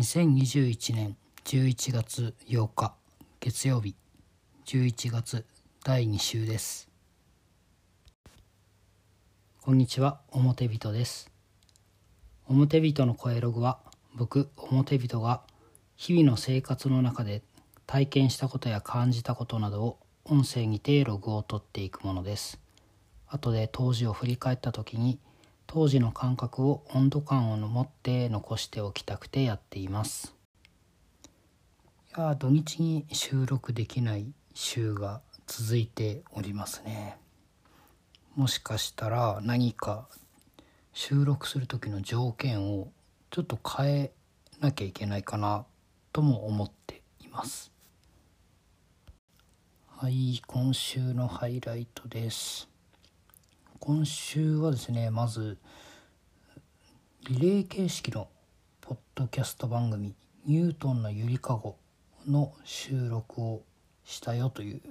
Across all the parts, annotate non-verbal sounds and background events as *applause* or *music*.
2021年11月8日月曜日11月第2週です。こんにちは表人です。表人の声ログは僕表人が日々の生活の中で体験したことや感じたことなどを音声にてログを取っていくものです。後で当時を振り返った時に当時の感覚を温度感を持って残しておきたくてやっています。いや土日に収録できない週が続いておりますね。もしかしたら何か収録する時の条件をちょっと変えなきゃいけないかなとも思っています。はい今週のハイライトです。今週はですねまずリレー形式のポッドキャスト番組「ニュートンのゆりかご」の収録をしたよという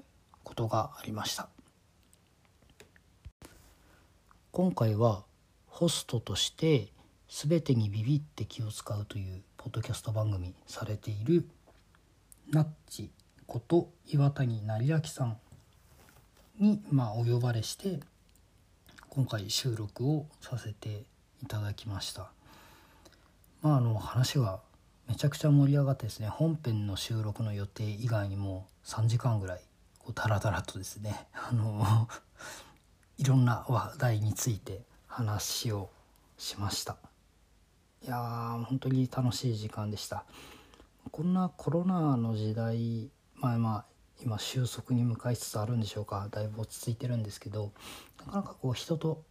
ことがありました。今回はホストとして全てにビビって気を使うというポッドキャスト番組されているナッチこと岩谷成明さんに、まあ、お呼ばれして今回収録をさせていただきました。まああの話がめちゃくちゃ盛り上がってですね本編の収録の予定以外にも3時間ぐらいこうダラダラとですね *laughs* あのいろんな話題について話をしました。いやー本当に楽しい時間でした。こんなコロナの時代まあまあ今収束に向かいつつあるんでしょうか？だいぶ落ち着いてるんですけどなかなかこう人と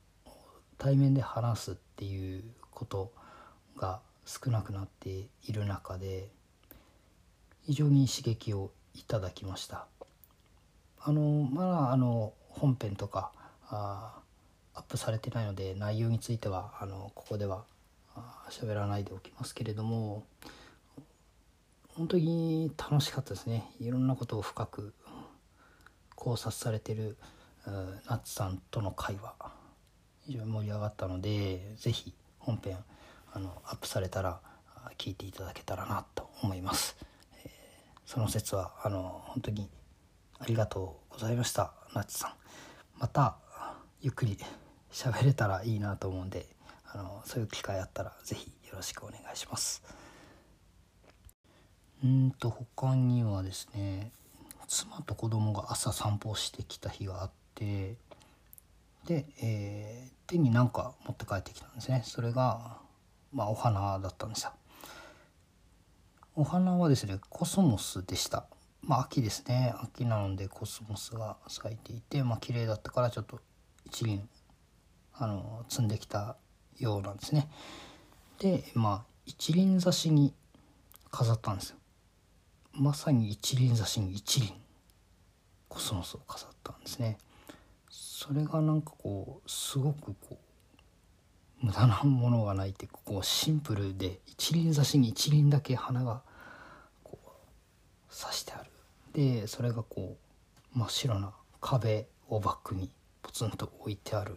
対面で話すっていうことが少なくなっている中で非常に刺激をいただきました。あのまだあの本編とかあアップされてないので内容についてはあのここでは喋らないでおきますけれども本当に楽しかったですね。いろんなことを深く考察されてるナッツさんとの会話非常に盛り上がったので是非本編あのアップされたら聞いていただけたらなと思います、えー、その説はあの本当にありがとうございましたナッツさん。またゆっくり喋れたらいいなと思うんであのそういう機会あったら是非よろしくお願いします。うんと他にはですね妻と子供が朝散歩してきた日があってで、えー、手に何か持って帰ってきたんですね。それが、まあ、お花だったんですよ。お花はですねコスモスでした。まあ秋ですね。秋なのでコスモスが咲いていてまあ綺麗だったからちょっと一輪あの摘んできたようなんですね。でまあ一輪挿しに飾ったんですよ。まさに一輪挿しに一輪コスモスを飾ったんですね。それがなんかこうすごくこう無駄なものがないってこうシンプルで一輪挿しに一輪だけ花がこう刺してある。でそれがこう真っ白な壁をバックにポツンと置いてある。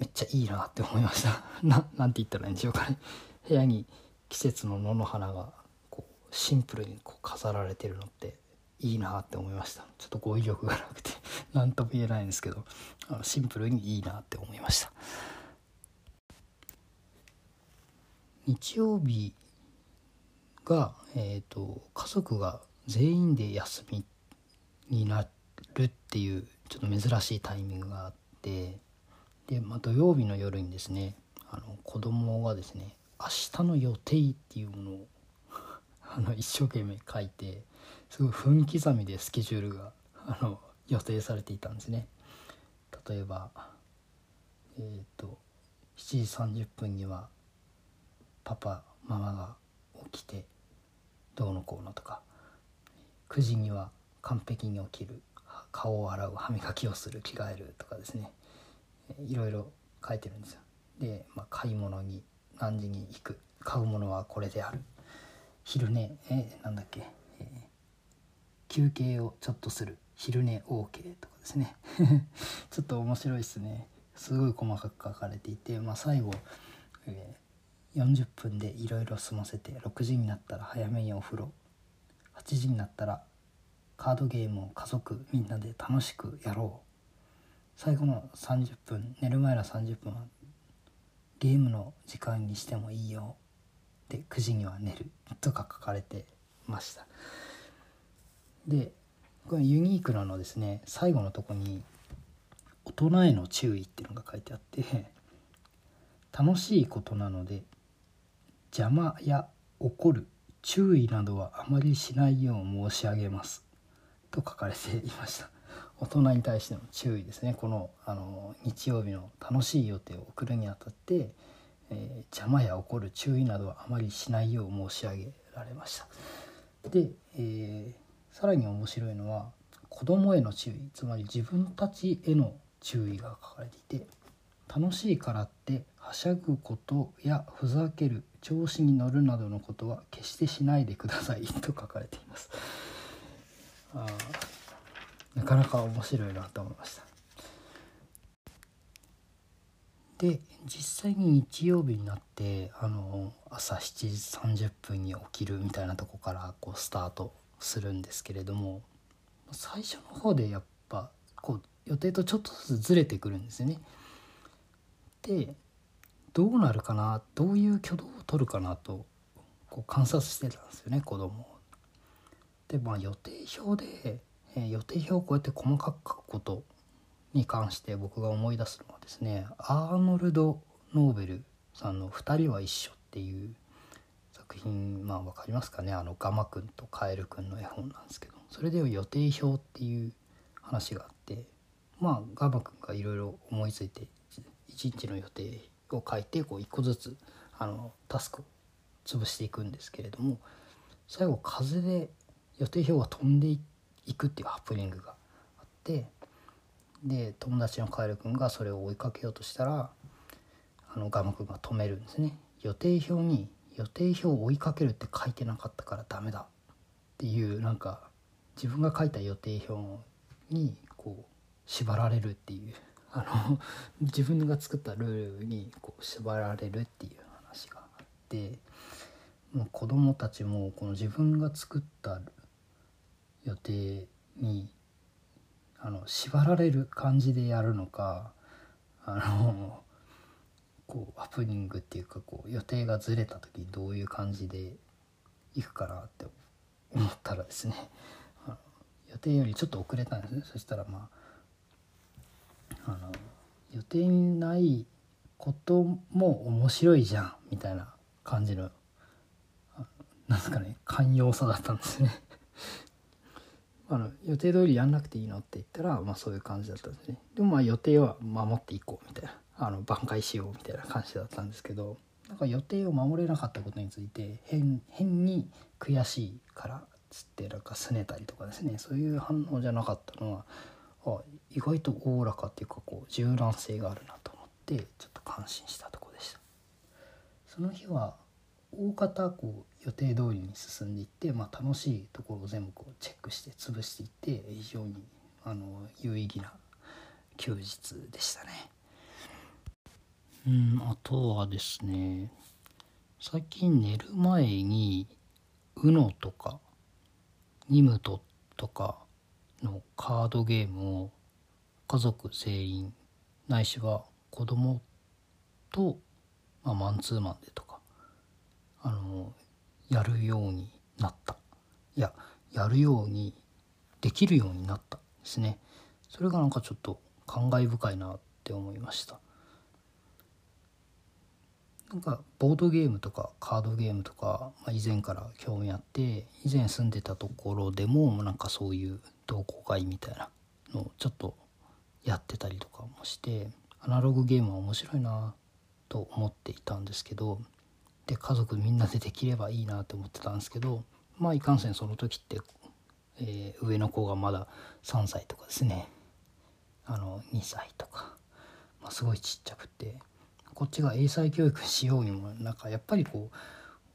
めっちゃいいなって思いました。*laughs* ななんて言ったらいいんでしょうかね。部屋に季節の野の花がシンプルにこう飾られてるのっていいなって思いました。ちょっと語彙力がなくて *laughs* 何とも言えないんですけどあのシンプルにいいなって思いました。日曜日が、えーと、家族が全員で休みになるっていうちょっと珍しいタイミングがあってで、まあ、土曜日の夜にですねあの子供がですね明日の予定っていうものをあの一生懸命書いてすごい分刻みでスケジュールがあの予定されていたんですね。例えばえっ、ー、と7時30分にはパパママが起きてどうのこうのとか9時には完璧に起きる顔を洗う歯磨きをする着替えるとかですねいろいろ書いてるんですよ。で、まあ、買い物に何時に行く買うものはこれである昼寝えなんだっけ、えー、休憩をちょっとする。昼寝 OK とかですね。*laughs* ちょっと面白いですね。すごい細かく書かれていて、まあ、最後、えー、40分でいろいろ済ませて6時になったら早めにお風呂8時になったらカードゲームを家族みんなで楽しくやろう。最後の30分寝る前の30分はゲームの時間にしてもいいよ。で9時には寝るとか書かれてました。でこれユニークなのですね最後のとこに「大人への注意」っていうのが書いてあって楽しいことなので邪魔や怒る注意などはあまりしないよう申し上げます。と書かれていました。大人に対しての注意ですね。このあの日曜日の楽しい予定を送るにあたって、えー、邪魔や怒る注意などはあまりしないよう申し上げられました。で、えー、さらに面白いのは子供への注意つまり自分たちへの注意が書かれていて楽しいからってはしゃぐことやふざける調子に乗るなどのことは決してしないでくださいと書かれています。あなかなか面白いなと思いました。で実際に日曜日になってあの朝7時30分に起きるみたいなとこからこうスタートするんですけれども最初の方でやっぱこう予定とちょっとずつずれてくるんですよね。でどうなるかなどういう挙動を取るかなとこう観察してたんですよね子供でまあ予定表で、えー、予定表をこうやって細かく書くことに関して僕が思い出すのはですねアーノルド・ノーベルさんの「二人は一緒」っていう作品まあ分かりますかねあのガマくんとカエルくんの絵本なんですけどそれで予定表っていう話があってまあガマくんがいろいろ思いついて一日の予定を書いてこう一個ずつあのタスクを潰していくんですけれども最後風で予定表が飛んでいくっていうハプニングがあってで友達のカエル君がそれを追いかけようとしたらあのガマ君が止めるんですね。予定表に予定表を追いかけるって書いてなかったからダメだ。っていうなんか自分が書いた予定表にこう縛られるっていう。あの自分が作ったルールにこう縛られるっていう話があってもう子供たちもこの自分が作った予定にあの縛られる感じでやるのかあのこうハプニングっていうかこう予定がずれた時どういう感じでいくかなって思ったらですね予定よりちょっと遅れたんですね。そしたらまああの予定にないことも面白いじゃんみたいな感じのなんですかね寛容さだったんですね。あの予定通りやんなくていいのって言ったら、まあ、そういう感じだったんですね。でもまあ予定は守っていこうみたいな。あの挽回しようみたいな感じだったんですけどなんか予定を守れなかったことについて変変に悔しいからつってなんか拗ねたりとかですね。そういう反応じゃなかったのはあ意外とおおらかっていうかこう柔軟性があるなと思ってちょっと感心したとこでした。その日は大方こう予定通りに進んでいって、まあ、楽しいところを全部こうチェックして潰していって非常にあの有意義な休日でしたね。うんあとはですね最近寝る前に UNO とかニムトとかのカードゲームを家族全員ないしは子供と、まあ、マンツーマンでとかあのやるようになった。いややるようにできるようになったですね。それがなんかちょっと感慨深いなって思いました。なんかボードゲームとかカードゲームとか、まあ、以前から興味あって以前住んでたところでもなんかそういう同好会みたいなのをちょっとやってたりとかもしてアナログゲームは面白いなと思っていたんですけどで家族みんなでできればいいなと思ってたんですけどまあいかんせんその時って、えー、上の子がまだ3歳とかですね。あの2歳とか、まあ、すごいちっちゃくて。こっちが英才教育しようにもなんかやっぱりこ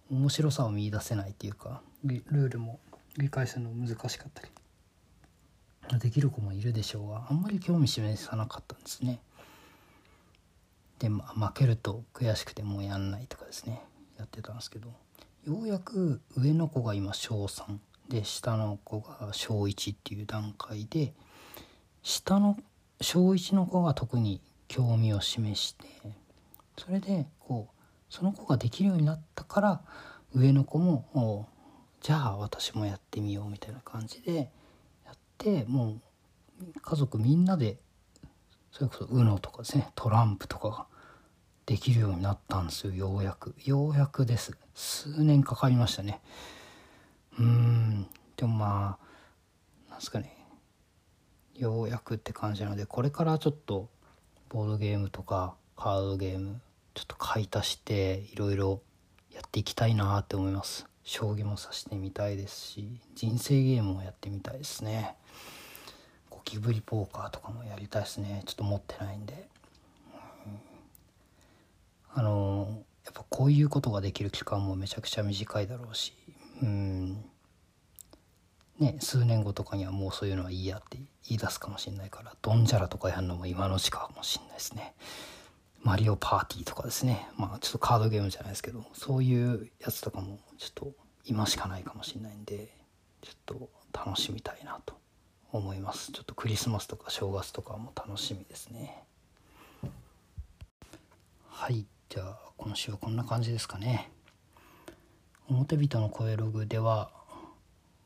う面白さを見いだせないっていうかルールも理解するの難しかったり。できる子もいるでしょうがあんまり興味示さなかったんですね。で、まあ、負けると悔しくてもうやんないとかですね。やってたんですけどようやく上の子が今小3で下の子が小1っていう段階で下の小1の子が特に興味を示してそれでこうその子ができるようになったから上の子もじゃあ私もやってみようみたいな感じでやってもう家族みんなでそれこそ UNO とかですねトランプとかができるようになったんですよようやく。ようやくです。数年かかりましたね。うーん。でもまあなんすかね。ようやくって感じなのでこれからちょっとボードゲームとかカードゲームちょっと買い足していろいろやっていきたいなって思います。将棋も指してみたいですし人生ゲームもやってみたいですね。ゴキブリポーカーとかもやりたいですね。ちょっと持ってないんで、あのやっぱこういうことができる期間もめちゃくちゃ短いだろうしうん。ね数年後とかにはもうそういうのはいいやって言い出すかもしれないからドンジャラとかやるのも今のうちかもしれないですね。マリオパーティーとかですね。まあちょっとカードゲームじゃないですけどそういうやつとかもちょっと今しかないかもしれないんでちょっと楽しみたいなと思います。ちょっとクリスマスとか正月とかも楽しみですね。はい。じゃあ今週はこんな感じですかね。表人の声ログでは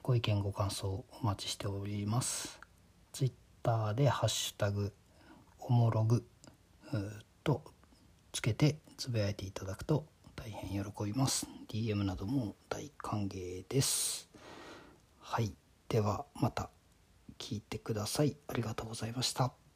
ご意見ご感想お待ちしております。ツイッターでハッシュタグおもログとつけてつぶやいていただくと大変喜びます。DM なども大歓迎です。はい。ではまた聞いてください。ありがとうございました。